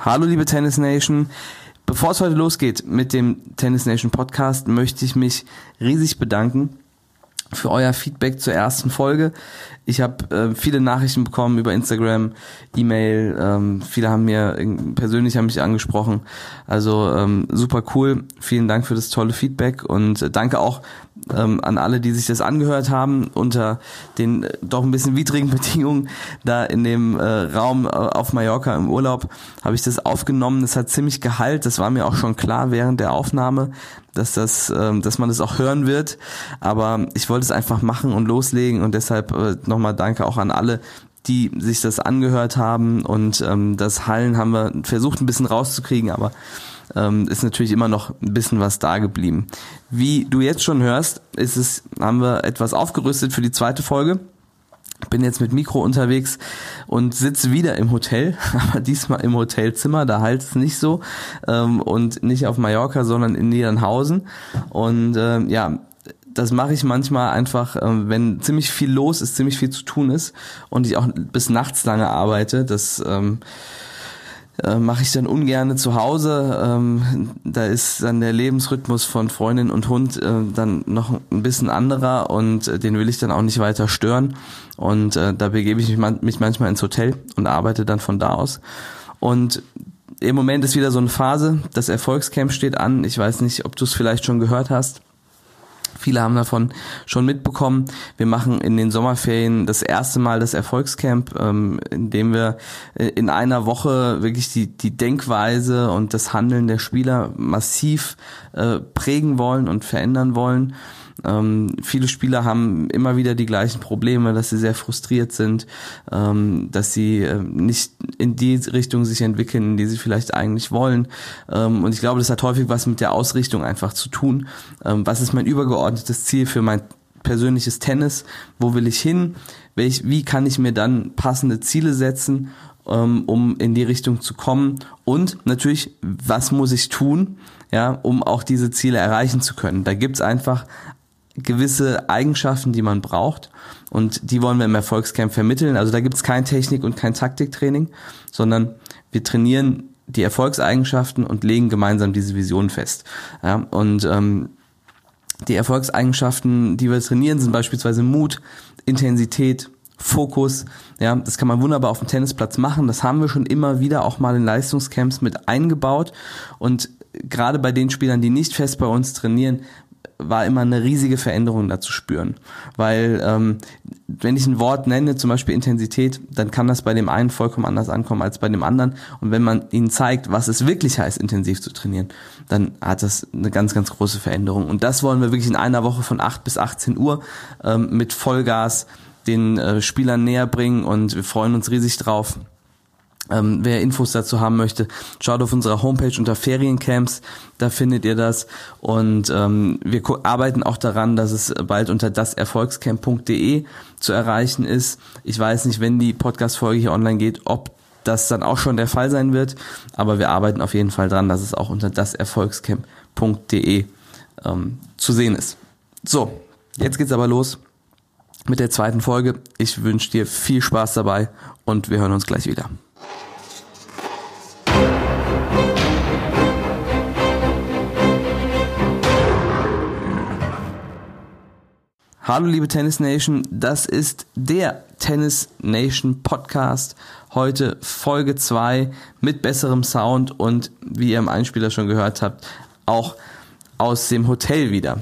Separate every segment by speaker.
Speaker 1: Hallo liebe Tennis Nation. Bevor es heute losgeht mit dem Tennis Nation Podcast, möchte ich mich riesig bedanken für euer Feedback zur ersten Folge. Ich habe äh, viele Nachrichten bekommen über Instagram, E-Mail. Ähm, viele haben mir persönlich haben mich angesprochen. Also ähm, super cool. Vielen Dank für das tolle Feedback und äh, danke auch ähm, an alle, die sich das angehört haben unter den äh, doch ein bisschen widrigen Bedingungen da in dem äh, Raum äh, auf Mallorca im Urlaub habe ich das aufgenommen. Das hat ziemlich Gehalt. Das war mir auch schon klar während der Aufnahme, dass das, äh, dass man das auch hören wird. Aber ich wollte es einfach machen und loslegen und deshalb äh, nochmal Danke auch an alle, die sich das angehört haben und ähm, das Hallen haben wir versucht ein bisschen rauszukriegen, aber ähm, ist natürlich immer noch ein bisschen was da geblieben. Wie du jetzt schon hörst, ist es, haben wir etwas aufgerüstet für die zweite Folge. Bin jetzt mit Mikro unterwegs und sitze wieder im Hotel, aber diesmal im Hotelzimmer, da halt es nicht so ähm, und nicht auf Mallorca, sondern in Niedernhausen. Und ähm, ja, das mache ich manchmal einfach, ähm, wenn ziemlich viel los ist, ziemlich viel zu tun ist und ich auch bis nachts lange arbeite. Das ähm, äh, mache ich dann ungerne zu Hause. Ähm, da ist dann der Lebensrhythmus von Freundin und Hund äh, dann noch ein bisschen anderer und äh, den will ich dann auch nicht weiter stören. Und äh, da begebe ich mich, man mich manchmal ins Hotel und arbeite dann von da aus. Und im Moment ist wieder so eine Phase, das Erfolgscamp steht an. Ich weiß nicht, ob du es vielleicht schon gehört hast. Viele haben davon schon mitbekommen. Wir machen in den Sommerferien das erste Mal das Erfolgscamp, ähm, in dem wir äh, in einer Woche wirklich die, die Denkweise und das Handeln der Spieler massiv äh, prägen wollen und verändern wollen. Ähm, viele Spieler haben immer wieder die gleichen Probleme, dass sie sehr frustriert sind, ähm, dass sie äh, nicht in die Richtung sich entwickeln, in die sie vielleicht eigentlich wollen. Ähm, und ich glaube, das hat häufig was mit der Ausrichtung einfach zu tun. Ähm, was ist mein übergeordnetes Ziel für mein persönliches Tennis? Wo will ich hin? Welch, wie kann ich mir dann passende Ziele setzen? ähm, um in die Richtung zu kommen. Und natürlich, was muss ich tun, ja, um auch diese Ziele erreichen zu können? Da gibt's einfach gewisse Eigenschaften, die man braucht. Und die wollen wir im Erfolgscamp vermitteln. Also da gibt es kein Technik- und kein Taktiktraining, sondern wir trainieren die Erfolgseigenschaften und legen gemeinsam diese Vision fest. Ja, und ähm, die Erfolgseigenschaften, die wir trainieren, sind beispielsweise Mut, Intensität, Fokus. Ja, das kann man wunderbar auf dem Tennisplatz machen. Das haben wir schon immer wieder auch mal in Leistungscamps mit eingebaut. Und gerade bei den Spielern, die nicht fest bei uns trainieren, war immer eine riesige Veränderung da zu spüren. Weil ähm, wenn ich ein Wort nenne, zum Beispiel Intensität, dann kann das bei dem einen vollkommen anders ankommen als bei dem anderen. Und wenn man ihnen zeigt, was es wirklich heißt, intensiv zu trainieren, dann hat das eine ganz, ganz große Veränderung. Und das wollen wir wirklich in einer Woche von 8 bis 18 Uhr ähm, mit Vollgas den äh, Spielern näher bringen und wir freuen uns riesig drauf. Ähm, wer Infos dazu haben möchte, schaut auf unserer Homepage unter Feriencamps, da findet ihr das. Und ähm, wir arbeiten auch daran, dass es bald unter daserfolgscamp.de zu erreichen ist. Ich weiß nicht, wenn die Podcast-Folge hier online geht, ob das dann auch schon der Fall sein wird, aber wir arbeiten auf jeden Fall dran, dass es auch unter daserfolgscamp.de ähm, zu sehen ist. So, jetzt geht's aber los mit der zweiten Folge. Ich wünsche dir viel Spaß dabei und wir hören uns gleich wieder. Hallo liebe Tennis Nation, das ist der Tennis Nation Podcast. Heute Folge 2 mit besserem Sound und wie ihr im Einspieler schon gehört habt, auch aus dem Hotel wieder.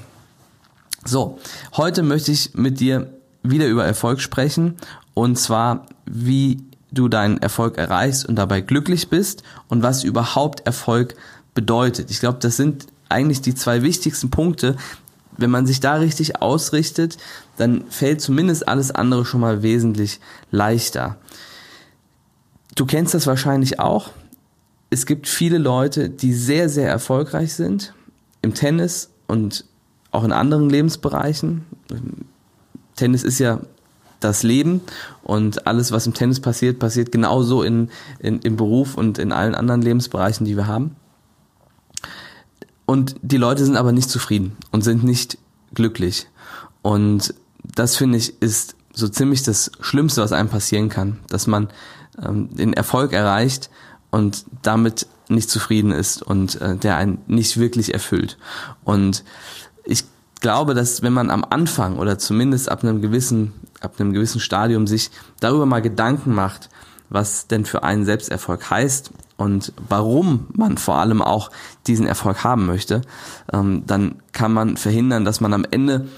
Speaker 1: So, heute möchte ich mit dir wieder über Erfolg sprechen und zwar wie du deinen Erfolg erreichst und dabei glücklich bist und was überhaupt Erfolg bedeutet. Ich glaube, das sind eigentlich die zwei wichtigsten Punkte, wenn man sich da richtig ausrichtet, dann fällt zumindest alles andere schon mal wesentlich leichter. Du kennst das wahrscheinlich auch. Es gibt viele Leute, die sehr, sehr erfolgreich sind im Tennis und auch in anderen Lebensbereichen. Tennis ist ja das Leben und alles, was im Tennis passiert, passiert genauso in, in, im Beruf und in allen anderen Lebensbereichen, die wir haben. Und die Leute sind aber nicht zufrieden und sind nicht glücklich. Und das finde ich ist so ziemlich das Schlimmste, was einem passieren kann, dass man ähm, den Erfolg erreicht und damit nicht zufrieden ist und äh, der einen nicht wirklich erfüllt. Und ich glaube, dass wenn man am Anfang oder zumindest ab einem gewissen, ab einem gewissen Stadium sich darüber mal Gedanken macht, was denn für einen Selbsterfolg heißt und warum man vor allem auch diesen Erfolg haben möchte, ähm, dann kann man verhindern, dass man am Ende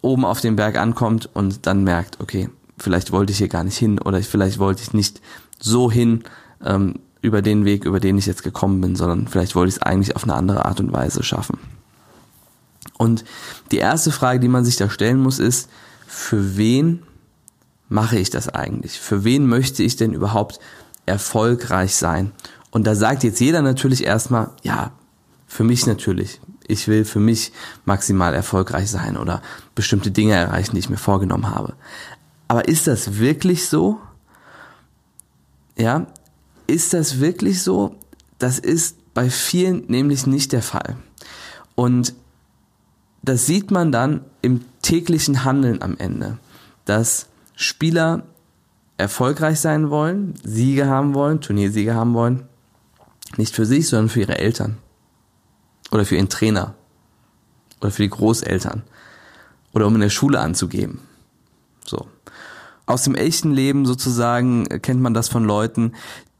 Speaker 1: oben auf den Berg ankommt und dann merkt, okay, vielleicht wollte ich hier gar nicht hin oder vielleicht wollte ich nicht so hin ähm, über den Weg, über den ich jetzt gekommen bin, sondern vielleicht wollte ich es eigentlich auf eine andere Art und Weise schaffen. Und die erste Frage, die man sich da stellen muss, ist, für wen mache ich das eigentlich? Für wen möchte ich denn überhaupt erfolgreich sein? Und da sagt jetzt jeder natürlich erstmal, ja, für mich natürlich. Ich will für mich maximal erfolgreich sein oder bestimmte Dinge erreichen, die ich mir vorgenommen habe. Aber ist das wirklich so? Ja, ist das wirklich so? Das ist bei vielen nämlich nicht der Fall. Und das sieht man dann im täglichen Handeln am Ende, dass Spieler erfolgreich sein wollen, Siege haben wollen, Turniersiege haben wollen, nicht für sich, sondern für ihre Eltern oder für ihren Trainer oder für die Großeltern oder um in der Schule anzugeben. So. Aus dem echten Leben sozusagen kennt man das von Leuten,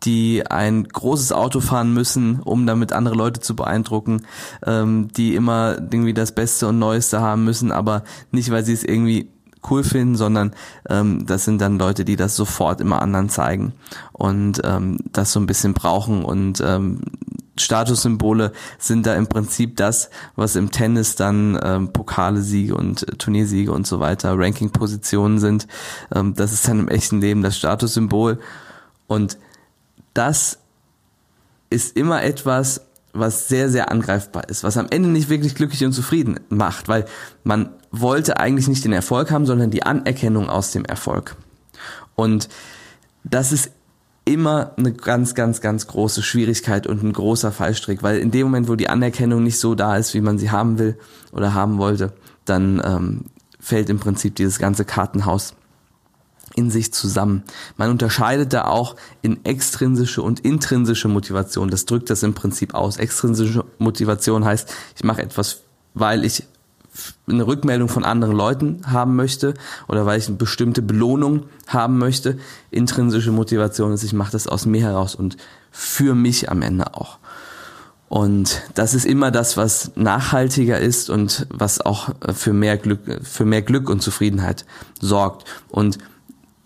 Speaker 1: die ein großes Auto fahren müssen, um damit andere Leute zu beeindrucken, ähm, die immer irgendwie das Beste und Neueste haben müssen, aber nicht, weil sie es irgendwie cool finden, sondern ähm, das sind dann Leute, die das sofort immer anderen zeigen und ähm, das so ein bisschen brauchen und ähm, Statussymbole sind da im Prinzip das, was im Tennis dann ähm, Pokalesiege und äh, Turniersiege und so weiter, Rankingpositionen sind. Ähm, das ist dann im echten Leben das Statussymbol und das ist immer etwas, was sehr, sehr angreifbar ist, was am Ende nicht wirklich glücklich und zufrieden macht, weil man wollte eigentlich nicht den Erfolg haben, sondern die Anerkennung aus dem Erfolg. Und das ist immer eine ganz, ganz, ganz große Schwierigkeit und ein großer Fallstrick, weil in dem Moment, wo die Anerkennung nicht so da ist, wie man sie haben will oder haben wollte, dann ähm, fällt im Prinzip dieses ganze Kartenhaus in sich zusammen. Man unterscheidet da auch in extrinsische und intrinsische Motivation. Das drückt das im Prinzip aus. Extrinsische Motivation heißt, ich mache etwas, weil ich eine Rückmeldung von anderen Leuten haben möchte oder weil ich eine bestimmte Belohnung haben möchte. Intrinsische Motivation ist, ich mache das aus mir heraus und für mich am Ende auch. Und das ist immer das, was nachhaltiger ist und was auch für mehr Glück, für mehr Glück und Zufriedenheit sorgt. Und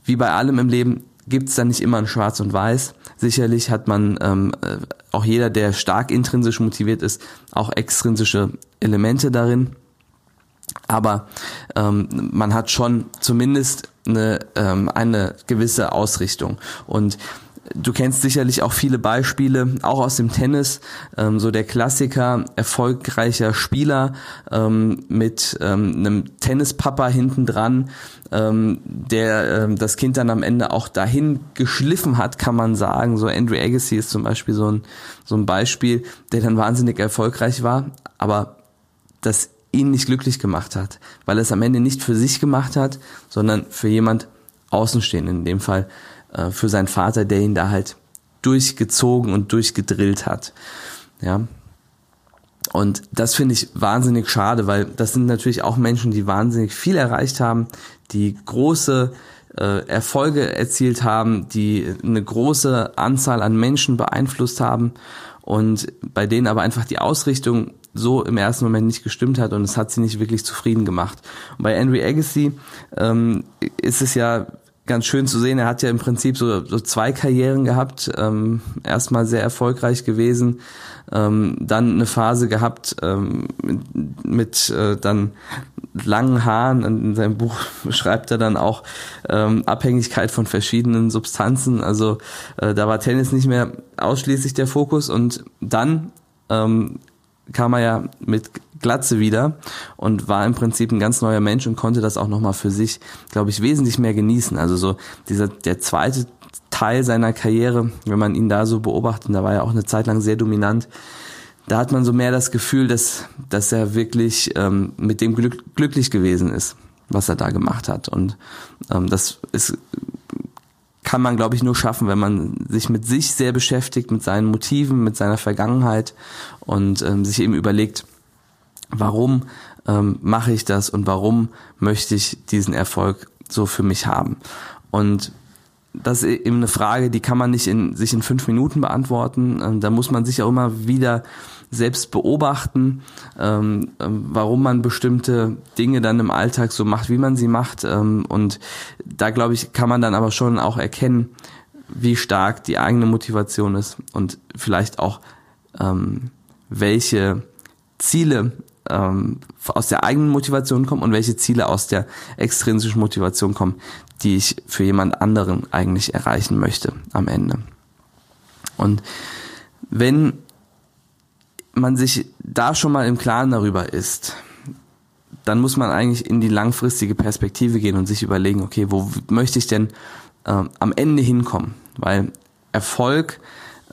Speaker 1: wie bei allem im Leben gibt es da nicht immer ein Schwarz und Weiß. Sicherlich hat man ähm, äh, auch jeder, der stark intrinsisch motiviert ist, auch extrinsische Elemente darin. Aber ähm, man hat schon zumindest eine, ähm, eine gewisse Ausrichtung. Und Du kennst sicherlich auch viele Beispiele, auch aus dem Tennis, ähm, so der Klassiker erfolgreicher Spieler ähm, mit ähm, einem Tennispapa hinten dran, ähm, der ähm, das Kind dann am Ende auch dahin geschliffen hat, kann man sagen. So Andrew Agassi ist zum Beispiel so ein, so ein Beispiel, der dann wahnsinnig erfolgreich war, aber das ihn nicht glücklich gemacht hat, weil er es am Ende nicht für sich gemacht hat, sondern für jemand Außenstehenden, in dem Fall äh, für seinen Vater, der ihn da halt durchgezogen und durchgedrillt hat. Ja. Und das finde ich wahnsinnig schade, weil das sind natürlich auch Menschen, die wahnsinnig viel erreicht haben, die große äh, Erfolge erzielt haben, die eine große Anzahl an Menschen beeinflusst haben und bei denen aber einfach die Ausrichtung so im ersten Moment nicht gestimmt hat und es hat sie nicht wirklich zufrieden gemacht. Und bei Henry Agassi ähm, ist es ja ganz schön zu sehen. Er hat ja im Prinzip so, so zwei Karrieren gehabt. Ähm, erstmal sehr erfolgreich gewesen, ähm, dann eine Phase gehabt ähm, mit, mit äh, dann langen Haaren. In seinem Buch schreibt er dann auch ähm, Abhängigkeit von verschiedenen Substanzen. Also äh, da war Tennis nicht mehr ausschließlich der Fokus. Und dann ähm, kam er ja mit Glatze wieder und war im Prinzip ein ganz neuer Mensch und konnte das auch nochmal für sich, glaube ich, wesentlich mehr genießen. Also so dieser, der zweite Teil seiner Karriere, wenn man ihn da so beobachtet, da war er auch eine Zeit lang sehr dominant, da hat man so mehr das Gefühl, dass, dass er wirklich ähm, mit dem Glück, glücklich gewesen ist, was er da gemacht hat. Und ähm, das ist kann man, glaube ich, nur schaffen, wenn man sich mit sich sehr beschäftigt, mit seinen Motiven, mit seiner Vergangenheit und ähm, sich eben überlegt, warum ähm, mache ich das und warum möchte ich diesen Erfolg so für mich haben. Und das ist eben eine Frage, die kann man nicht in, sich in fünf Minuten beantworten. Ähm, da muss man sich auch immer wieder selbst beobachten, ähm, ähm, warum man bestimmte Dinge dann im Alltag so macht, wie man sie macht. Ähm, und da glaube ich, kann man dann aber schon auch erkennen, wie stark die eigene Motivation ist und vielleicht auch ähm, welche Ziele ähm, aus der eigenen Motivation kommen und welche Ziele aus der extrinsischen Motivation kommen, die ich für jemand anderen eigentlich erreichen möchte am Ende. Und wenn man sich da schon mal im Klaren darüber ist, dann muss man eigentlich in die langfristige Perspektive gehen und sich überlegen, okay, wo möchte ich denn äh, am Ende hinkommen? Weil Erfolg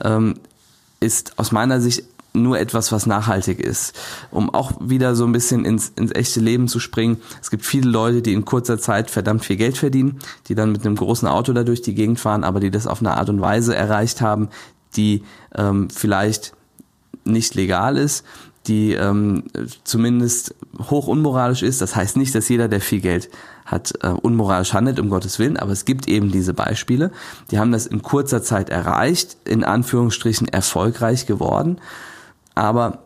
Speaker 1: ähm, ist aus meiner Sicht nur etwas, was nachhaltig ist. Um auch wieder so ein bisschen ins, ins echte Leben zu springen. Es gibt viele Leute, die in kurzer Zeit verdammt viel Geld verdienen, die dann mit einem großen Auto da durch die Gegend fahren, aber die das auf eine Art und Weise erreicht haben, die ähm, vielleicht nicht legal ist, die ähm, zumindest hoch unmoralisch ist. Das heißt nicht, dass jeder, der viel Geld hat, äh, unmoralisch handelt, um Gottes Willen, aber es gibt eben diese Beispiele. Die haben das in kurzer Zeit erreicht, in Anführungsstrichen erfolgreich geworden. Aber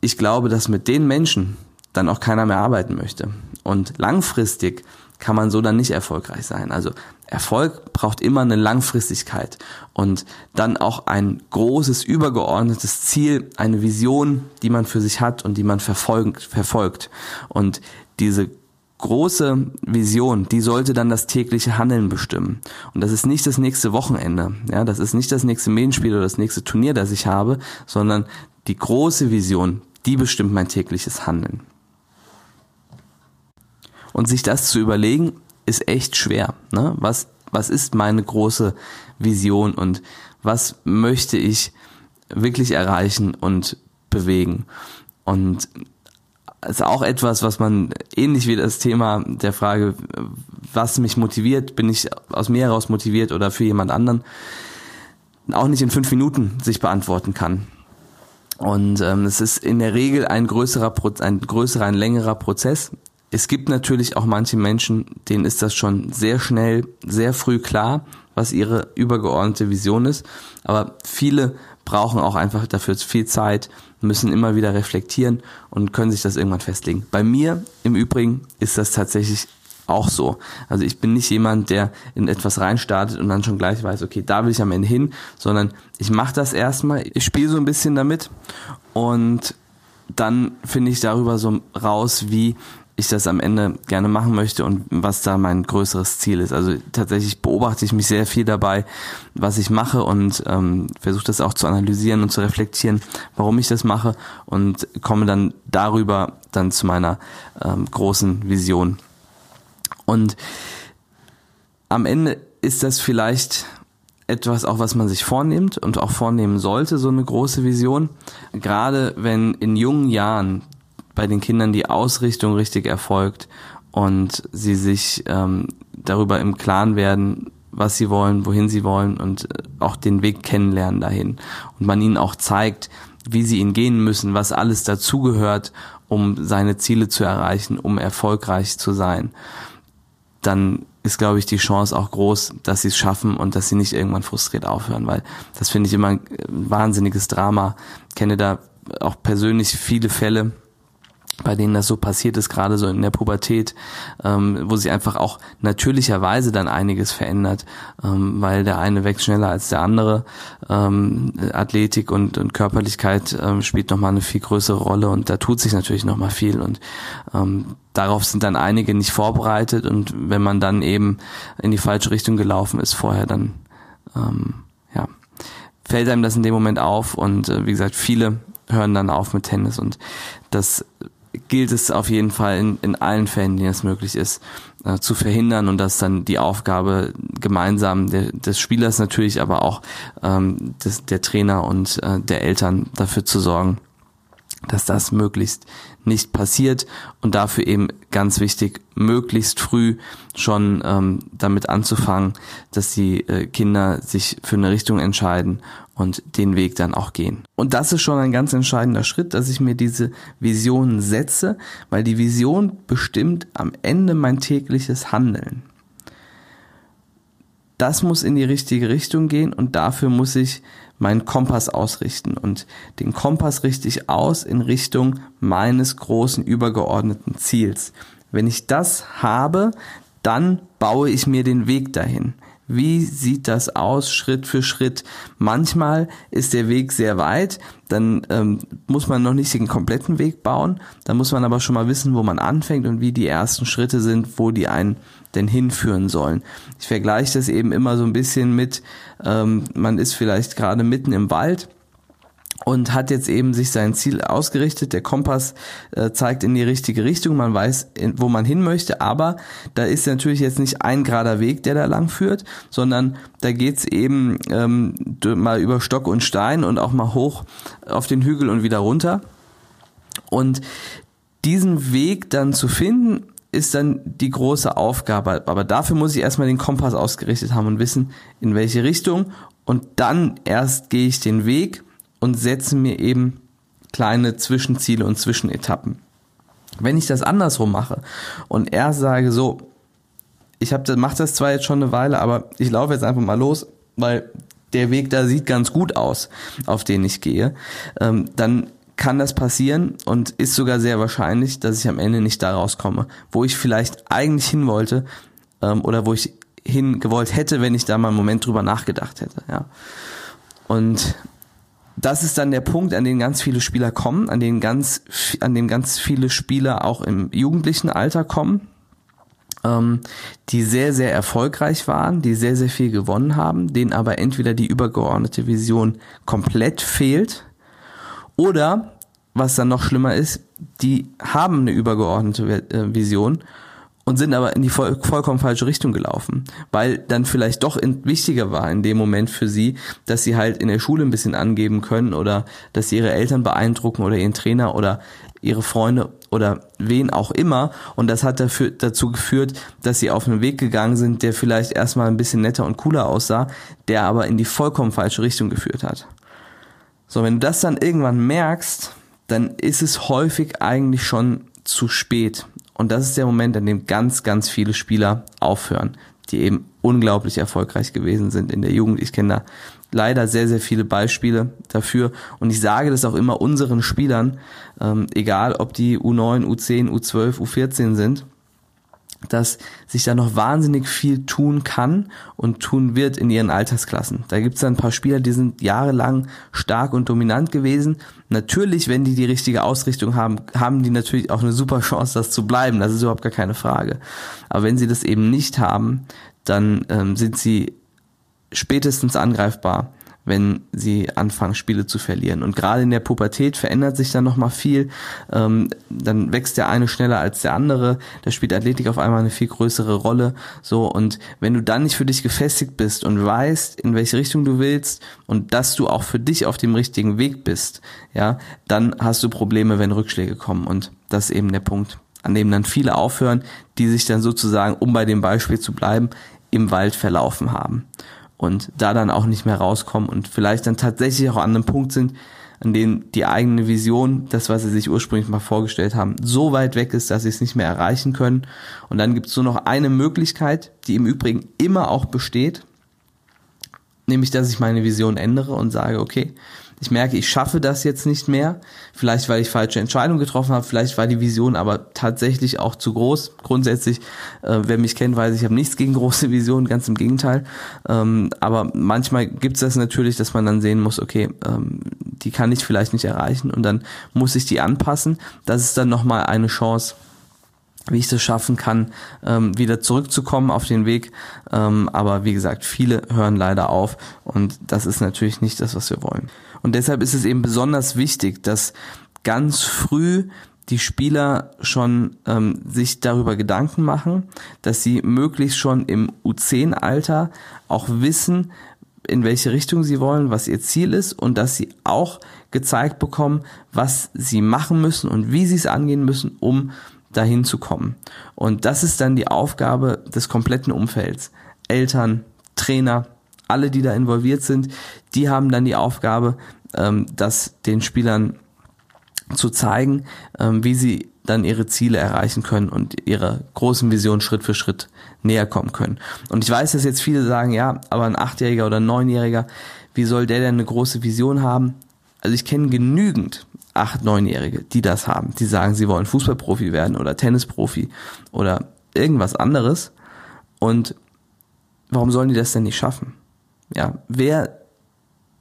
Speaker 1: ich glaube, dass mit den Menschen dann auch keiner mehr arbeiten möchte. Und langfristig kann man so dann nicht erfolgreich sein. Also Erfolg braucht immer eine Langfristigkeit und dann auch ein großes, übergeordnetes Ziel, eine Vision, die man für sich hat und die man verfolgt. verfolgt. Und diese große Vision, die sollte dann das tägliche Handeln bestimmen. Und das ist nicht das nächste Wochenende, ja, das ist nicht das nächste Medienspiel oder das nächste Turnier, das ich habe, sondern die große Vision, die bestimmt mein tägliches Handeln. Und sich das zu überlegen, ist echt schwer. Ne? Was, was ist meine große Vision und was möchte ich wirklich erreichen und bewegen? Und ist auch etwas, was man ähnlich wie das Thema der Frage, was mich motiviert, bin ich aus mir heraus motiviert oder für jemand anderen, auch nicht in fünf Minuten sich beantworten kann. Und ähm, es ist in der Regel ein größerer, ein größerer, ein längerer Prozess. Es gibt natürlich auch manche Menschen, denen ist das schon sehr schnell, sehr früh klar, was ihre übergeordnete Vision ist. Aber viele brauchen auch einfach dafür viel Zeit, müssen immer wieder reflektieren und können sich das irgendwann festlegen. Bei mir im Übrigen ist das tatsächlich auch so. Also ich bin nicht jemand, der in etwas reinstartet und dann schon gleich weiß, okay, da will ich am Ende hin, sondern ich mache das erstmal, ich spiele so ein bisschen damit und dann finde ich darüber so raus, wie ich das am Ende gerne machen möchte und was da mein größeres Ziel ist. Also tatsächlich beobachte ich mich sehr viel dabei, was ich mache und ähm, versuche das auch zu analysieren und zu reflektieren, warum ich das mache und komme dann darüber dann zu meiner ähm, großen Vision. Und am Ende ist das vielleicht etwas auch, was man sich vornimmt und auch vornehmen sollte, so eine große Vision. Gerade wenn in jungen Jahren bei den Kindern die Ausrichtung richtig erfolgt und sie sich ähm, darüber im Klaren werden, was sie wollen, wohin sie wollen und äh, auch den Weg kennenlernen dahin. Und man ihnen auch zeigt, wie sie ihn gehen müssen, was alles dazugehört, um seine Ziele zu erreichen, um erfolgreich zu sein dann ist, glaube ich, die Chance auch groß, dass sie es schaffen und dass sie nicht irgendwann frustriert aufhören, weil das finde ich immer ein wahnsinniges Drama. Ich kenne da auch persönlich viele Fälle, bei denen das so passiert ist, gerade so in der Pubertät, ähm, wo sich einfach auch natürlicherweise dann einiges verändert, ähm, weil der eine wächst schneller als der andere. Ähm, Athletik und, und Körperlichkeit ähm, spielt nochmal eine viel größere Rolle und da tut sich natürlich nochmal viel und ähm, darauf sind dann einige nicht vorbereitet und wenn man dann eben in die falsche Richtung gelaufen ist vorher, dann ähm, ja, fällt einem das in dem Moment auf und äh, wie gesagt, viele hören dann auf mit Tennis und das gilt es auf jeden Fall in, in allen Fällen, denen es möglich ist, äh, zu verhindern und das dann die Aufgabe gemeinsam der, des Spielers natürlich, aber auch ähm, des, der Trainer und äh, der Eltern dafür zu sorgen, dass das möglichst nicht passiert und dafür eben ganz wichtig, möglichst früh schon ähm, damit anzufangen, dass die äh, Kinder sich für eine Richtung entscheiden und den Weg dann auch gehen. Und das ist schon ein ganz entscheidender Schritt, dass ich mir diese Vision setze, weil die Vision bestimmt am Ende mein tägliches Handeln. Das muss in die richtige Richtung gehen und dafür muss ich meinen Kompass ausrichten. Und den Kompass richte ich aus in Richtung meines großen übergeordneten Ziels. Wenn ich das habe, dann baue ich mir den Weg dahin. Wie sieht das aus, Schritt für Schritt? Manchmal ist der Weg sehr weit, dann ähm, muss man noch nicht den kompletten Weg bauen, dann muss man aber schon mal wissen, wo man anfängt und wie die ersten Schritte sind, wo die einen denn hinführen sollen. Ich vergleiche das eben immer so ein bisschen mit, ähm, man ist vielleicht gerade mitten im Wald und hat jetzt eben sich sein Ziel ausgerichtet. Der Kompass äh, zeigt in die richtige Richtung, man weiß, in, wo man hin möchte, aber da ist natürlich jetzt nicht ein gerader Weg, der da lang führt, sondern da geht's eben ähm, mal über Stock und Stein und auch mal hoch auf den Hügel und wieder runter. Und diesen Weg dann zu finden, ist dann die große Aufgabe. Aber dafür muss ich erstmal den Kompass ausgerichtet haben und wissen, in welche Richtung. Und dann erst gehe ich den Weg und setze mir eben kleine Zwischenziele und Zwischenetappen. Wenn ich das andersrum mache und erst sage, so, ich habe mache das zwar jetzt schon eine Weile, aber ich laufe jetzt einfach mal los, weil der Weg da sieht ganz gut aus, auf den ich gehe, ähm, dann kann das passieren und ist sogar sehr wahrscheinlich, dass ich am Ende nicht da rauskomme, wo ich vielleicht eigentlich hin wollte ähm, oder wo ich hingewollt hätte, wenn ich da mal einen Moment drüber nachgedacht hätte. Ja. Und das ist dann der Punkt, an den ganz viele Spieler kommen, an den ganz, an dem ganz viele Spieler auch im jugendlichen Alter kommen, ähm, die sehr, sehr erfolgreich waren, die sehr, sehr viel gewonnen haben, denen aber entweder die übergeordnete Vision komplett fehlt oder, was dann noch schlimmer ist, die haben eine übergeordnete äh, Vision und sind aber in die voll, vollkommen falsche Richtung gelaufen, weil dann vielleicht doch in, wichtiger war in dem Moment für sie, dass sie halt in der Schule ein bisschen angeben können oder dass sie ihre Eltern beeindrucken oder ihren Trainer oder ihre Freunde oder wen auch immer und das hat dafür, dazu geführt, dass sie auf einen Weg gegangen sind, der vielleicht erstmal ein bisschen netter und cooler aussah, der aber in die vollkommen falsche Richtung geführt hat. So, wenn du das dann irgendwann merkst, dann ist es häufig eigentlich schon zu spät und das ist der Moment, an dem ganz, ganz viele Spieler aufhören, die eben unglaublich erfolgreich gewesen sind in der Jugend. Ich kenne da leider sehr, sehr viele Beispiele dafür. Und ich sage das auch immer unseren Spielern, ähm, egal ob die U9, U10, U12, U14 sind, dass sich da noch wahnsinnig viel tun kann und tun wird in ihren Altersklassen. Da gibt es ein paar Spieler, die sind jahrelang stark und dominant gewesen. Natürlich, wenn die die richtige Ausrichtung haben, haben die natürlich auch eine super Chance, das zu bleiben. Das ist überhaupt gar keine Frage. Aber wenn sie das eben nicht haben, dann ähm, sind sie spätestens angreifbar wenn sie anfangen, Spiele zu verlieren. Und gerade in der Pubertät verändert sich dann nochmal viel. Ähm, dann wächst der eine schneller als der andere. Da spielt Athletik auf einmal eine viel größere Rolle. So, und wenn du dann nicht für dich gefestigt bist und weißt, in welche Richtung du willst und dass du auch für dich auf dem richtigen Weg bist, ja, dann hast du Probleme, wenn Rückschläge kommen. Und das ist eben der Punkt, an dem dann viele aufhören, die sich dann sozusagen, um bei dem Beispiel zu bleiben, im Wald verlaufen haben und da dann auch nicht mehr rauskommen und vielleicht dann tatsächlich auch an einem Punkt sind, an dem die eigene Vision, das, was sie sich ursprünglich mal vorgestellt haben, so weit weg ist, dass sie es nicht mehr erreichen können. Und dann gibt es nur noch eine Möglichkeit, die im Übrigen immer auch besteht, nämlich dass ich meine Vision ändere und sage, okay, ich merke, ich schaffe das jetzt nicht mehr. Vielleicht, weil ich falsche Entscheidungen getroffen habe, vielleicht war die Vision aber tatsächlich auch zu groß. Grundsätzlich, äh, wer mich kennt, weiß, ich habe nichts gegen große Visionen, ganz im Gegenteil. Ähm, aber manchmal gibt es das natürlich, dass man dann sehen muss, okay, ähm, die kann ich vielleicht nicht erreichen und dann muss ich die anpassen. Das ist dann nochmal eine Chance, wie ich das schaffen kann, ähm, wieder zurückzukommen auf den Weg. Ähm, aber wie gesagt, viele hören leider auf und das ist natürlich nicht das, was wir wollen. Und deshalb ist es eben besonders wichtig, dass ganz früh die Spieler schon ähm, sich darüber Gedanken machen, dass sie möglichst schon im U10-Alter auch wissen, in welche Richtung sie wollen, was ihr Ziel ist und dass sie auch gezeigt bekommen, was sie machen müssen und wie sie es angehen müssen, um dahin zu kommen. Und das ist dann die Aufgabe des kompletten Umfelds. Eltern, Trainer, alle, die da involviert sind, die haben dann die Aufgabe, ähm, das den Spielern zu zeigen, ähm, wie sie dann ihre Ziele erreichen können und ihre großen Visionen Schritt für Schritt näher kommen können. Und ich weiß, dass jetzt viele sagen, ja, aber ein Achtjähriger oder ein Neunjähriger, wie soll der denn eine große Vision haben? Also ich kenne genügend acht, neunjährige, die das haben, die sagen, sie wollen Fußballprofi werden oder Tennisprofi oder irgendwas anderes. Und warum sollen die das denn nicht schaffen? Ja, wer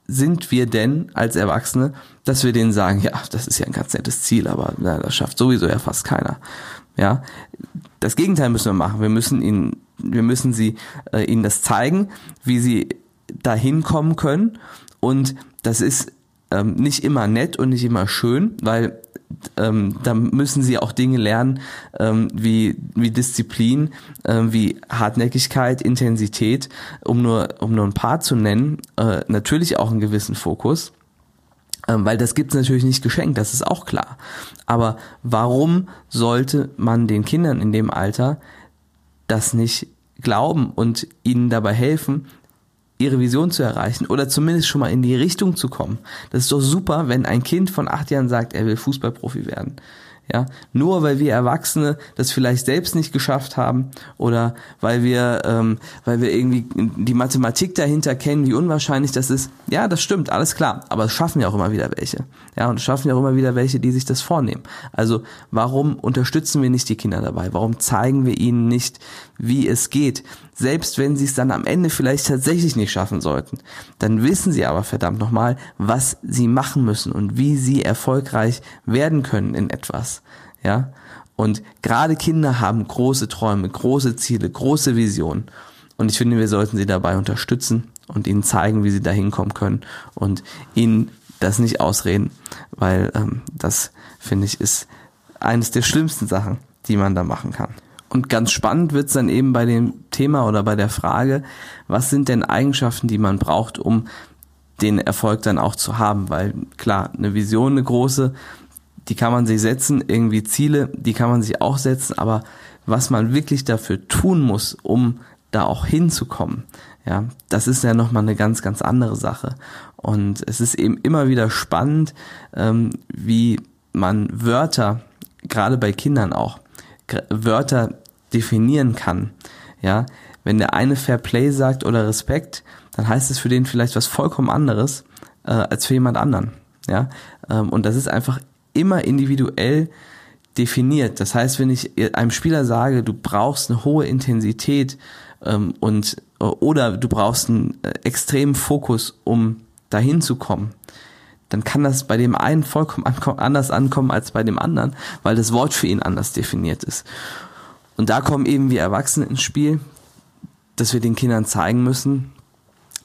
Speaker 1: sind wir denn als Erwachsene, dass wir denen sagen, ja, das ist ja ein ganz nettes Ziel, aber na, das schafft sowieso ja fast keiner. Ja, das Gegenteil müssen wir machen. Wir müssen ihnen, wir müssen sie äh, ihnen das zeigen, wie sie dahin kommen können. Und das ist ähm, nicht immer nett und nicht immer schön, weil ähm, da müssen sie auch Dinge lernen, ähm, wie, wie Disziplin, ähm, wie Hartnäckigkeit, Intensität, um nur, um nur ein paar zu nennen, äh, natürlich auch einen gewissen Fokus. Ähm, weil das gibt's natürlich nicht geschenkt, das ist auch klar. Aber warum sollte man den Kindern in dem Alter das nicht glauben und ihnen dabei helfen, ihre Vision zu erreichen oder zumindest schon mal in die Richtung zu kommen. Das ist doch super, wenn ein Kind von acht Jahren sagt, er will Fußballprofi werden. Ja, nur weil wir Erwachsene das vielleicht selbst nicht geschafft haben oder weil wir, ähm, weil wir irgendwie die Mathematik dahinter kennen, wie unwahrscheinlich das ist. Ja, das stimmt, alles klar. Aber es schaffen ja auch immer wieder welche. Ja, und es schaffen ja auch immer wieder welche, die sich das vornehmen. Also warum unterstützen wir nicht die Kinder dabei? Warum zeigen wir ihnen nicht, wie es geht? Selbst wenn sie es dann am Ende vielleicht tatsächlich nicht schaffen sollten, dann wissen sie aber verdammt nochmal, was sie machen müssen und wie sie erfolgreich werden können in etwas. Ja, und gerade Kinder haben große Träume, große Ziele, große Visionen. Und ich finde, wir sollten sie dabei unterstützen und ihnen zeigen, wie sie da hinkommen können und ihnen das nicht ausreden, weil ähm, das, finde ich, ist eines der schlimmsten Sachen, die man da machen kann. Und ganz spannend wird's dann eben bei dem Thema oder bei der Frage, was sind denn Eigenschaften, die man braucht, um den Erfolg dann auch zu haben? Weil klar, eine Vision, eine große, die kann man sich setzen, irgendwie Ziele, die kann man sich auch setzen, aber was man wirklich dafür tun muss, um da auch hinzukommen, ja, das ist ja nochmal eine ganz, ganz andere Sache. Und es ist eben immer wieder spannend, ähm, wie man Wörter, gerade bei Kindern auch, Wörter definieren kann. Ja, wenn der eine Fair Play sagt oder Respekt, dann heißt es für den vielleicht was vollkommen anderes äh, als für jemand anderen. Ja, ähm, und das ist einfach immer individuell definiert. Das heißt, wenn ich einem Spieler sage, du brauchst eine hohe Intensität ähm, und äh, oder du brauchst einen äh, extremen Fokus, um dahin zu kommen, dann kann das bei dem einen vollkommen anders ankommen als bei dem anderen, weil das Wort für ihn anders definiert ist. Und da kommen eben wir Erwachsene ins Spiel, dass wir den Kindern zeigen müssen,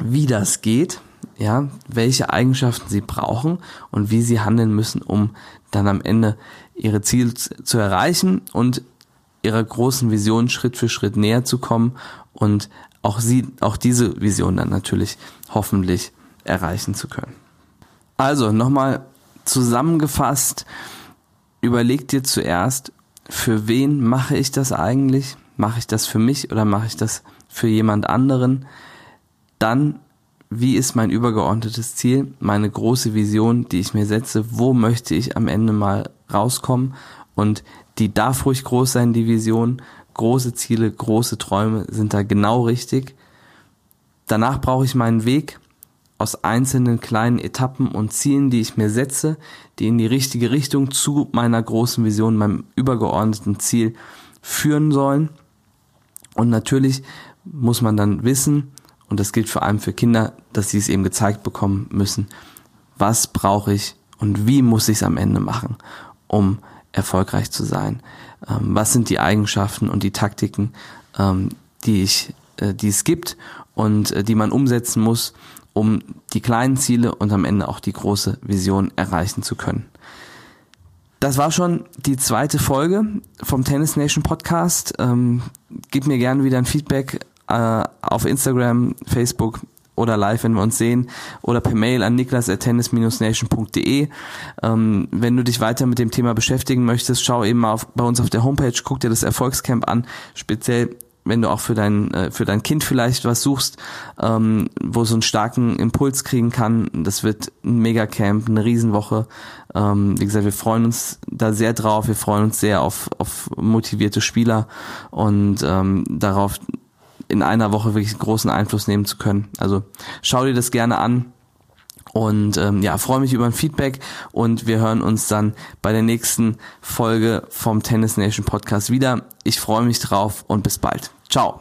Speaker 1: wie das geht, ja, welche Eigenschaften sie brauchen und wie sie handeln müssen, um dann am Ende ihre Ziele zu erreichen und ihrer großen Vision Schritt für Schritt näher zu kommen und auch sie, auch diese Vision dann natürlich hoffentlich erreichen zu können. Also nochmal zusammengefasst, überleg dir zuerst, für wen mache ich das eigentlich? Mache ich das für mich oder mache ich das für jemand anderen? Dann, wie ist mein übergeordnetes Ziel, meine große Vision, die ich mir setze? Wo möchte ich am Ende mal rauskommen? Und die darf ruhig groß sein, die Vision. Große Ziele, große Träume sind da genau richtig. Danach brauche ich meinen Weg, aus einzelnen kleinen Etappen und Zielen, die ich mir setze, die in die richtige Richtung zu meiner großen Vision, meinem übergeordneten Ziel führen sollen. Und natürlich muss man dann wissen, und das gilt vor allem für Kinder, dass sie es eben gezeigt bekommen müssen, was brauche ich und wie muss ich es am Ende machen, um erfolgreich zu sein. Ähm, was sind die Eigenschaften und die Taktiken, ähm, die ich, äh, die es gibt und äh, die man umsetzen muss, um die kleinen Ziele und am Ende auch die große Vision erreichen zu können. Das war schon die zweite Folge vom Tennis Nation Podcast. Ähm, gib mir gerne wieder ein Feedback äh, auf Instagram, Facebook, oder live, wenn wir uns sehen, oder per Mail an niklas.tennis-nation.de. Ähm, wenn du dich weiter mit dem Thema beschäftigen möchtest, schau eben mal auf, bei uns auf der Homepage, guck dir das Erfolgscamp an, speziell wenn du auch für dein äh, für dein Kind vielleicht was suchst, ähm, wo so einen starken Impuls kriegen kann. Das wird ein Megacamp, eine Riesenwoche. Ähm, wie gesagt, wir freuen uns da sehr drauf. Wir freuen uns sehr auf auf motivierte Spieler und ähm, darauf in einer Woche wirklich großen Einfluss nehmen zu können. Also schau dir das gerne an. Und ähm, ja, freue mich über ein Feedback und wir hören uns dann bei der nächsten Folge vom Tennis Nation Podcast wieder. Ich freue mich drauf und bis bald. Ciao.